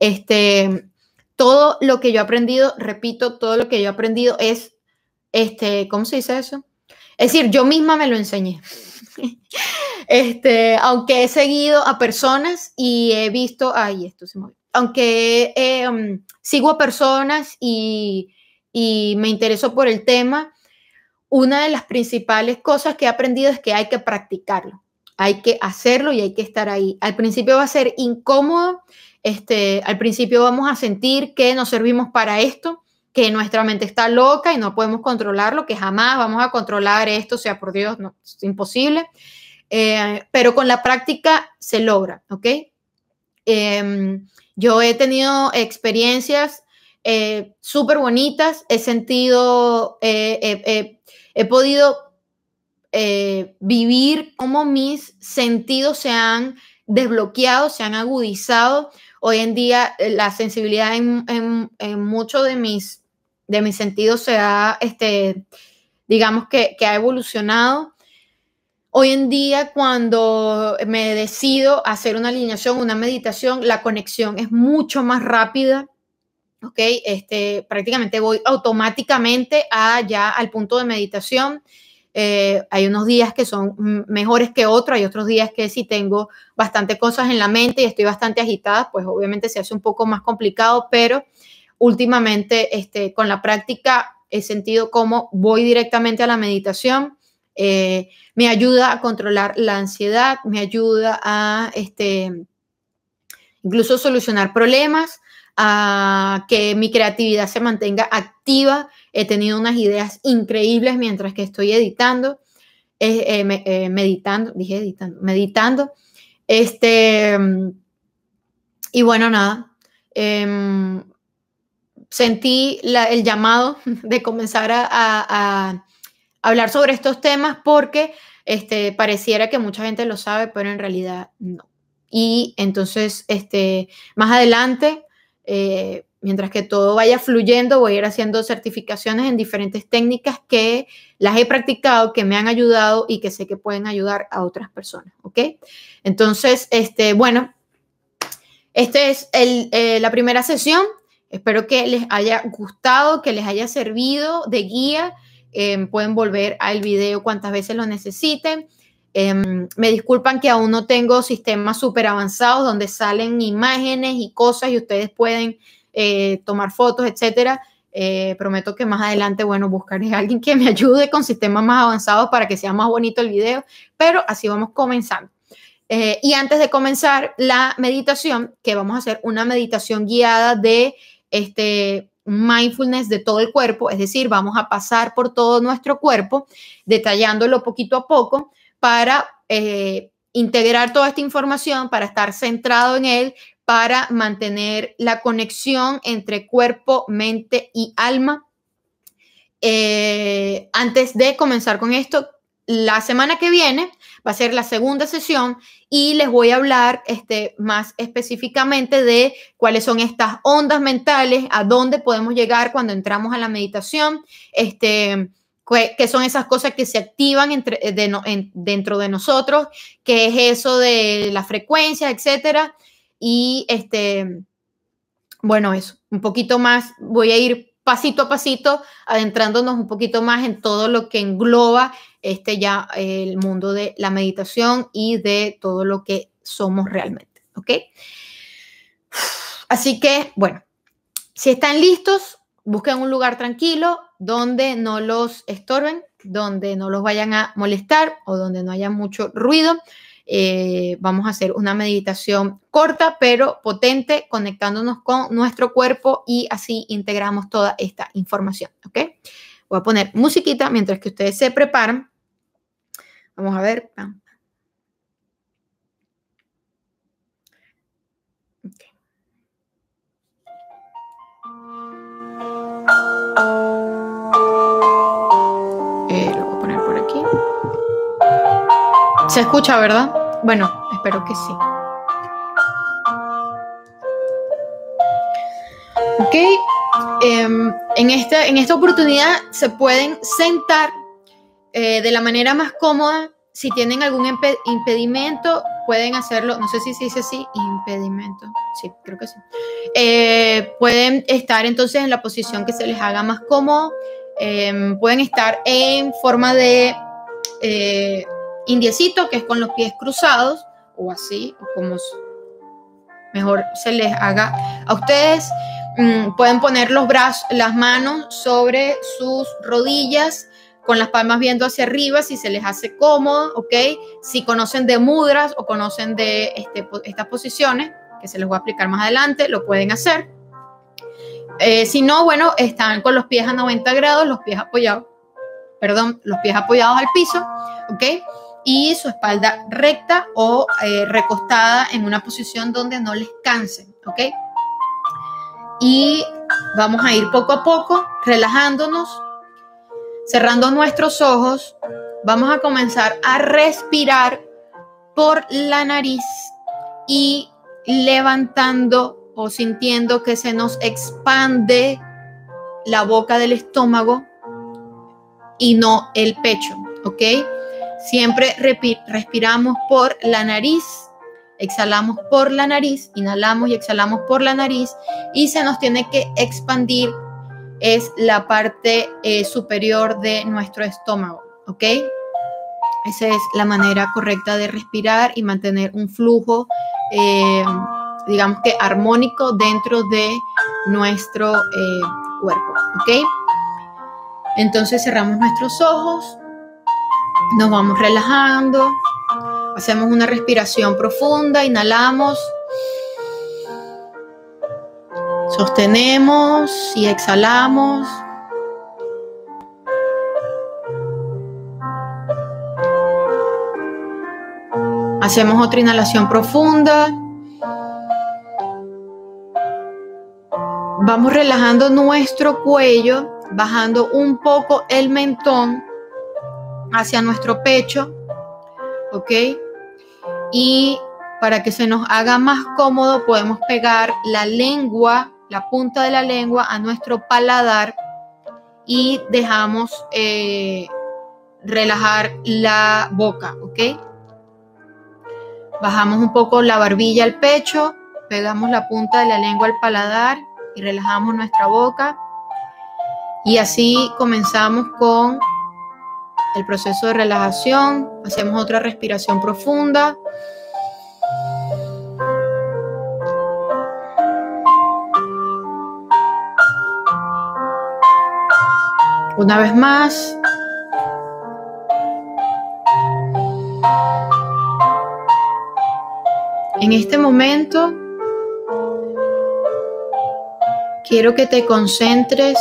Este, todo lo que yo he aprendido, repito, todo lo que yo he aprendido es, este, ¿cómo se dice eso? Es decir, yo misma me lo enseñé. este, aunque he seguido a personas y he visto, ay, esto se mueve. Aunque um, sigo a personas y, me intereso por el tema, una de las principales cosas que he aprendido es que hay que practicarlo, hay que hacerlo y hay que estar ahí. Al principio va a ser incómodo, este, al principio vamos a sentir que nos servimos para esto, que nuestra mente está loca y no podemos controlarlo, que jamás vamos a controlar esto, sea por Dios, no, es imposible. Eh, pero con la práctica se logra, ¿ok? Em, yo he tenido experiencias eh, súper bonitas, he sentido, eh, he podido vivir cómo mis sentidos se han desbloqueado, se han agudizado Hoy en día eh, la sensibilidad en, en, muchos de mis, de mis sentidos se ha, este, digamos que, ha evolucionado. Hoy en día, cuando me decido hacer una alineación, una meditación, la conexión es mucho más rápida. ¿ok? Este, prácticamente voy automáticamente allá al punto de meditación. Eh, hay unos días que son mejores que otros, hay otros días que si tengo bastante cosas en la mente y estoy bastante agitada, pues obviamente se hace un poco más complicado, pero últimamente este, con la práctica he sentido cómo voy directamente a la meditación. Eh, me ayuda a controlar la ansiedad, me ayuda a este, incluso solucionar problemas, a que mi creatividad se mantenga activa He tenido unas ideas increíbles mientras que estoy editando, eh, eh, meditando, dije editando, meditando. Este, y bueno, nada, em, sentí el llamado de comenzar a, hablar sobre estos temas porque este, pareciera que mucha gente lo sabe, pero en realidad no. Y entonces, este, más adelante, mientras que todo vaya fluyendo, voy a ir haciendo certificaciones en diferentes técnicas que las he practicado, que me han ayudado y que sé que pueden ayudar a otras personas, ¿ok? Entonces, este, bueno, esta es eh, la primera sesión. Espero que les haya gustado, que les haya servido de guía. Em, pueden volver al video cuantas veces lo necesiten. Em, me disculpan que aún no tengo sistemas súper avanzados donde salen imágenes y cosas y ustedes pueden eh, tomar fotos, etcétera. Eh, prometo que más adelante, bueno, buscaré a alguien que me ayude con sistemas más avanzados para que sea más bonito el video, pero así vamos comenzando. Eh, y antes de comenzar la meditación, que vamos a hacer una meditación guiada de este mindfulness de todo el cuerpo, es decir, vamos a pasar por todo nuestro cuerpo, detallándolo poquito a poco para integrar toda esta información, para estar centrado en él, para mantener la conexión entre cuerpo, mente y alma. Eh, antes de comenzar con esto, la semana que viene va a ser la segunda sesión y les voy a hablar este, más específicamente de cuáles son estas ondas mentales, a dónde podemos llegar cuando entramos a la meditación, este, qué son esas cosas que se activan entre, dentro de nosotros, qué es eso de la frecuencia, etcétera. Y este, bueno, eso, un poquito más, voy a ir pasito a pasito, adentrándonos un poquito más en todo lo que engloba este ya el mundo de la meditación y de todo lo que somos realmente, ¿ok? Así que, bueno, si están listos, busquen un lugar tranquilo donde no los estorben, donde no los vayan a molestar o donde no haya mucho ruido. Eh, vamos a hacer una meditación corta pero potente, conectándonos con nuestro cuerpo y así integramos toda esta información. ¿Ok? Voy a poner musiquita mientras que ustedes se preparan. Vamos a ver. Eh, lo voy a poner por aquí. Se escucha, ¿verdad? Bueno, espero que sí. Ok, em, en, esta, en esta oportunidad se pueden sentar eh, de la manera más cómoda. Si tienen algún impedimento, pueden hacerlo. No sé si se dice así, impedimento. Sí, creo que sí. Eh, pueden estar entonces en la posición que se les haga más cómodo. Em, pueden estar en forma de eh, indiecito, que es con los pies cruzados, o así, o como mejor se les haga a ustedes. Mm, pueden poner los brazos, las manos sobre sus rodillas con las palmas viendo hacia arriba si se les hace cómodo, ¿ok? Si conocen de mudras o conocen de este, estas posiciones, que se les voy a explicar más adelante, lo pueden hacer. Eh, si no, bueno, están con los pies a 90 grados, los pies apoyados, perdón, los pies apoyados al piso, ¿ok? Y su espalda recta o eh, recostada en una posición donde no les cansen, ¿ok? Y vamos a ir poco a poco, relajándonos, cerrando nuestros ojos. Vamos a comenzar a respirar por la nariz y levantando o sintiendo que se nos expande la boca del estómago y no el pecho, ¿ok? Siempre respiramos por la nariz, exhalamos por la nariz, inhalamos y exhalamos por la nariz y se nos tiene que expandir es la parte eh, superior de nuestro estómago, ¿ok? Esa es la manera correcta de respirar y mantener un flujo eh, digamos que armónico dentro de nuestro eh, cuerpo, ¿ok? Entonces cerramos nuestros ojos, nos vamos relajando, hacemos una respiración profunda, inhalamos, sostenemos y exhalamos. Hacemos otra inhalación profunda. Vamos relajando nuestro cuello, bajando un poco el mentón hacia nuestro pecho, ¿ok? Y para que se nos haga más cómodo podemos pegar la lengua, la punta de la lengua a nuestro paladar y dejamos eh, relajar la boca, ¿ok? Bajamos un poco la barbilla al pecho, pegamos la punta de la lengua al paladar y relajamos nuestra boca. Y así comenzamos con el proceso de relajación. Hacemos otra respiración profunda. Una vez más. En este momento quiero que te concentres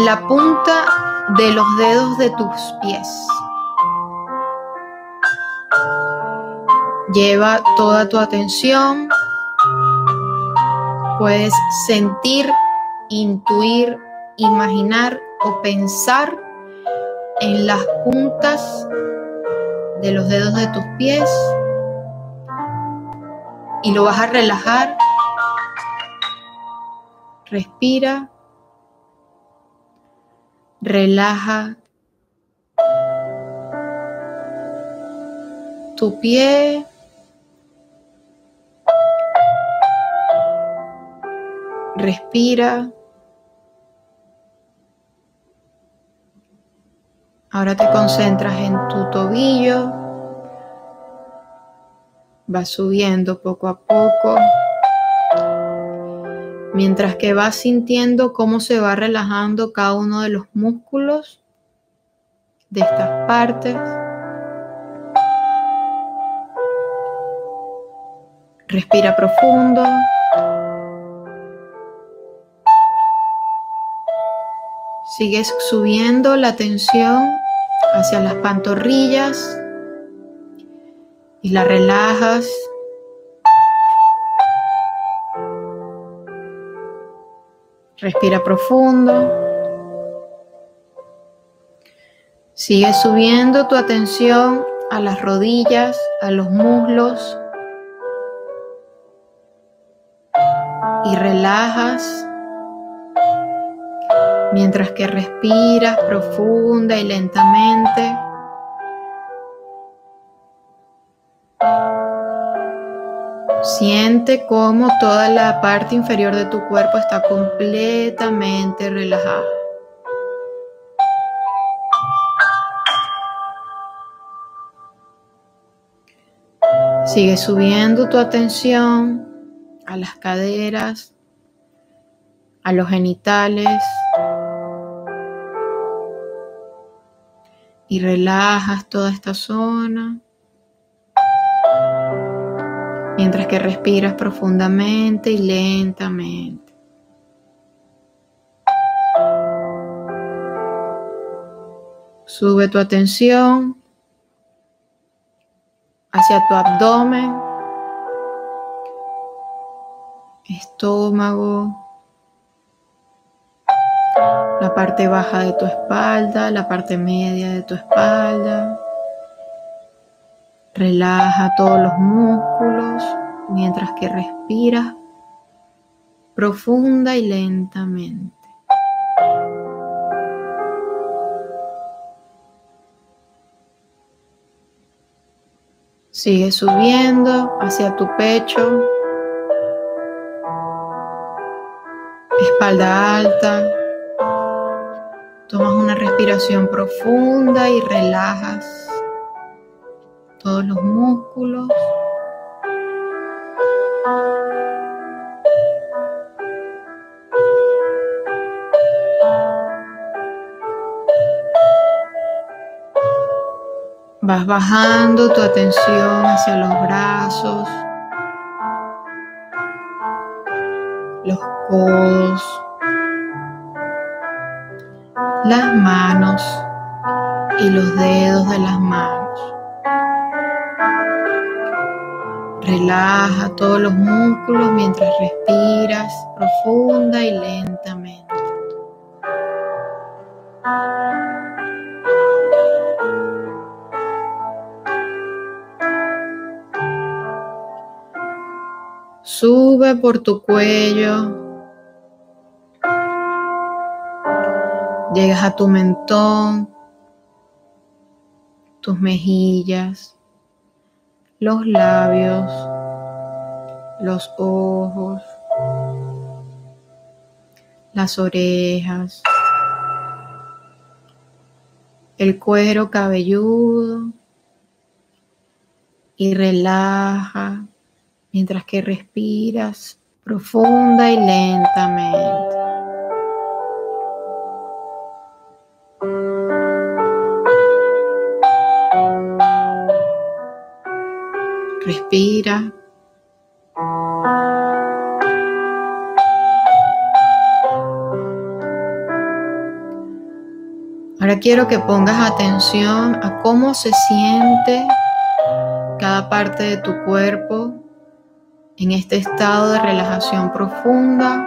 en la punta de los dedos de tus pies. Lleva toda tu atención. Puedes sentir, intuir, imaginar o pensar en las puntas de los dedos de tus pies y lo vas a relajar. Respira. Relaja tu pie. Respira. Ahora te concentras en tu tobillo. Va subiendo poco a poco. Mientras que vas sintiendo cómo se va relajando cada uno de los músculos de estas partes. Respira profundo. Sigues subiendo la tensión hacia las pantorrillas y la relajas. Respira profundo. Sigue subiendo tu atención a las rodillas, a los muslos. Y relajas mientras que respiras profunda y lentamente. Siente cómo toda la parte inferior de tu cuerpo está completamente relajada. Sigue subiendo tu atención a las caderas, a los genitales y relajas toda esta zona mientras que respiras profundamente y lentamente. Sube tu atención hacia tu abdomen, estómago, la parte baja de tu espalda, la parte media de tu espalda. Relaja todos los músculos mientras que respiras profunda y lentamente. Sigue subiendo hacia tu pecho, espalda alta. Tomas una respiración profunda y relajas todos los músculos. Vas bajando tu atención hacia los brazos, los codos, las manos y los dedos de las manos. Relaja todos los músculos mientras respiras profunda y lentamente. Sube por tu cuello. Llegas a tu mentón, tus mejillas, los labios, los ojos, las orejas, el cuero cabelludo y relaja mientras que respiras profunda y lentamente. Respira. Ahora quiero que pongas atención a cómo se siente cada parte de tu cuerpo en este estado de relajación profunda.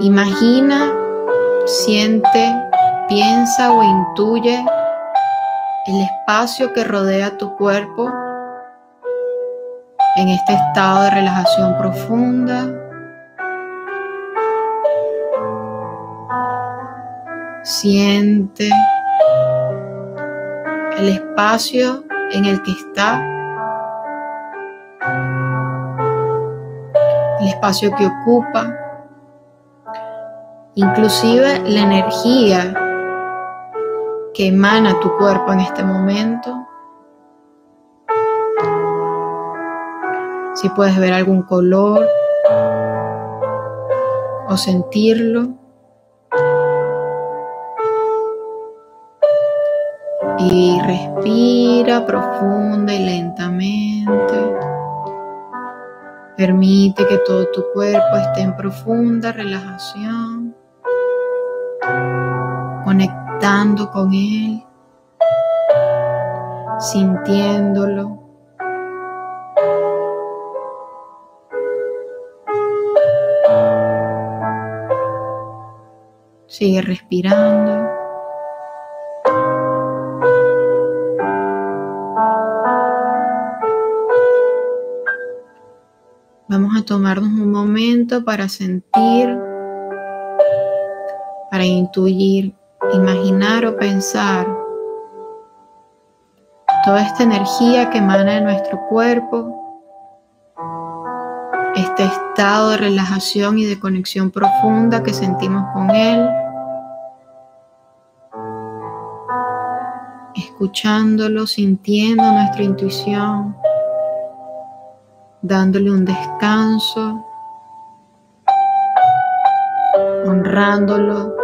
Imagina, siente Piensa o intuye el espacio que rodea tu cuerpo en este estado de relajación profunda. Siente el espacio en el que está, el espacio que ocupa, inclusive la energía que emana tu cuerpo en este momento. Si puedes ver algún color o sentirlo. Y respira profunda y lentamente. Permite que todo tu cuerpo esté en profunda relajación conectando con Él, sintiéndolo. Sigue respirando. Vamos a tomarnos un momento para sentir, para intuir imaginar o pensar toda esta energía que emana de nuestro cuerpo, este estado de relajación y de conexión profunda que sentimos con él. escuchándolo, sintiendo nuestra intuición, dándole un descanso, honrándolo.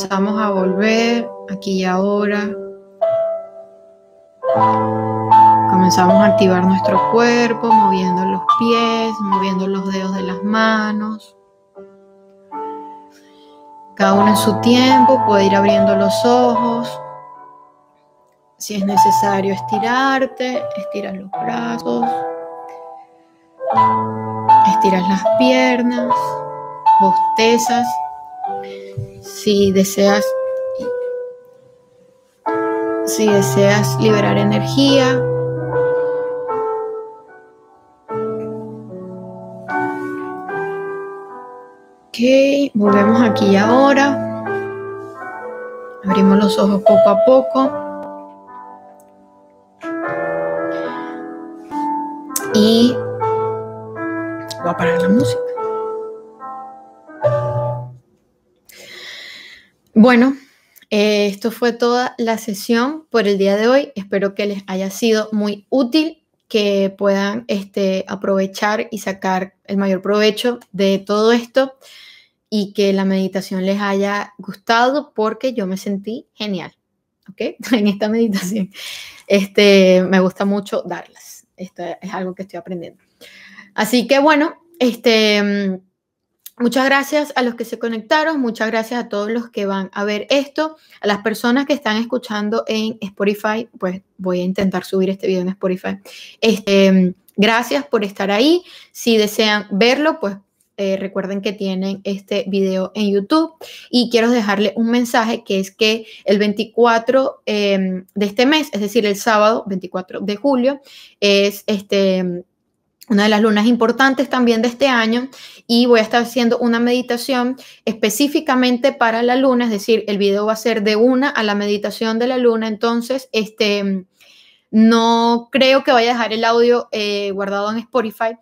Comenzamos a volver aquí y ahora. Comenzamos a activar nuestro cuerpo, moviendo los pies, moviendo los dedos de las manos. Cada uno en su tiempo puede ir abriendo los ojos. Si es necesario estirarte, estiras los brazos, estiras las piernas, bostezas si deseas si deseas liberar energía. Ok volvemos aquí ahora. Abrimos los ojos poco a poco esto fue toda la sesión por el día de hoy. Espero que les haya sido muy útil, que puedan este, aprovechar y sacar el mayor provecho de todo esto y que la meditación les haya gustado porque yo me sentí genial, ¿ok? En esta meditación. Este, me gusta mucho darlas. Esto es algo que estoy aprendiendo. Así que bueno, este Muchas gracias a los que se conectaron, muchas gracias a todos los que van a ver esto, a las personas que están escuchando en Spotify, pues voy a intentar subir este video en Spotify. Este, gracias por estar ahí. Si desean verlo, pues eh, recuerden que tienen este video en YouTube y quiero dejarle un mensaje que es que el 24 em, de este mes, es decir, el sábado 24 de julio, es este una de las lunas importantes también de este año y voy a estar haciendo una meditación específicamente para la luna, es decir, el video va a ser de una a la meditación de la luna, entonces, este, no creo que vaya a dejar el audio eh, guardado en Spotify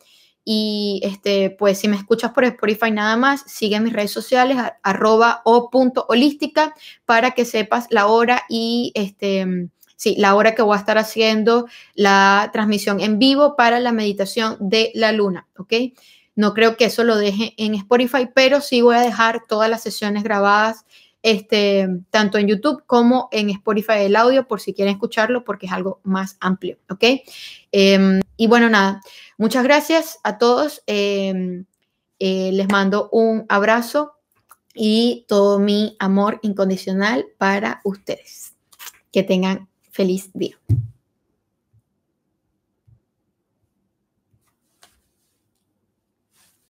y este, pues si me escuchas por Spotify nada más, sigue mis redes sociales, arroba o punto holística, para que sepas la hora y este sí, la hora que voy a estar haciendo la transmisión en vivo para la meditación de la luna, ¿ok? No creo que eso lo deje en Spotify, pero sí voy a dejar todas las sesiones grabadas, este, tanto en YouTube como en Spotify el audio, por si quieren escucharlo, porque es algo más amplio, ¿ok? Em, y bueno, nada, muchas gracias a todos. Em, eh, les mando un abrazo y todo mi amor incondicional para ustedes. Que tengan Feliz día.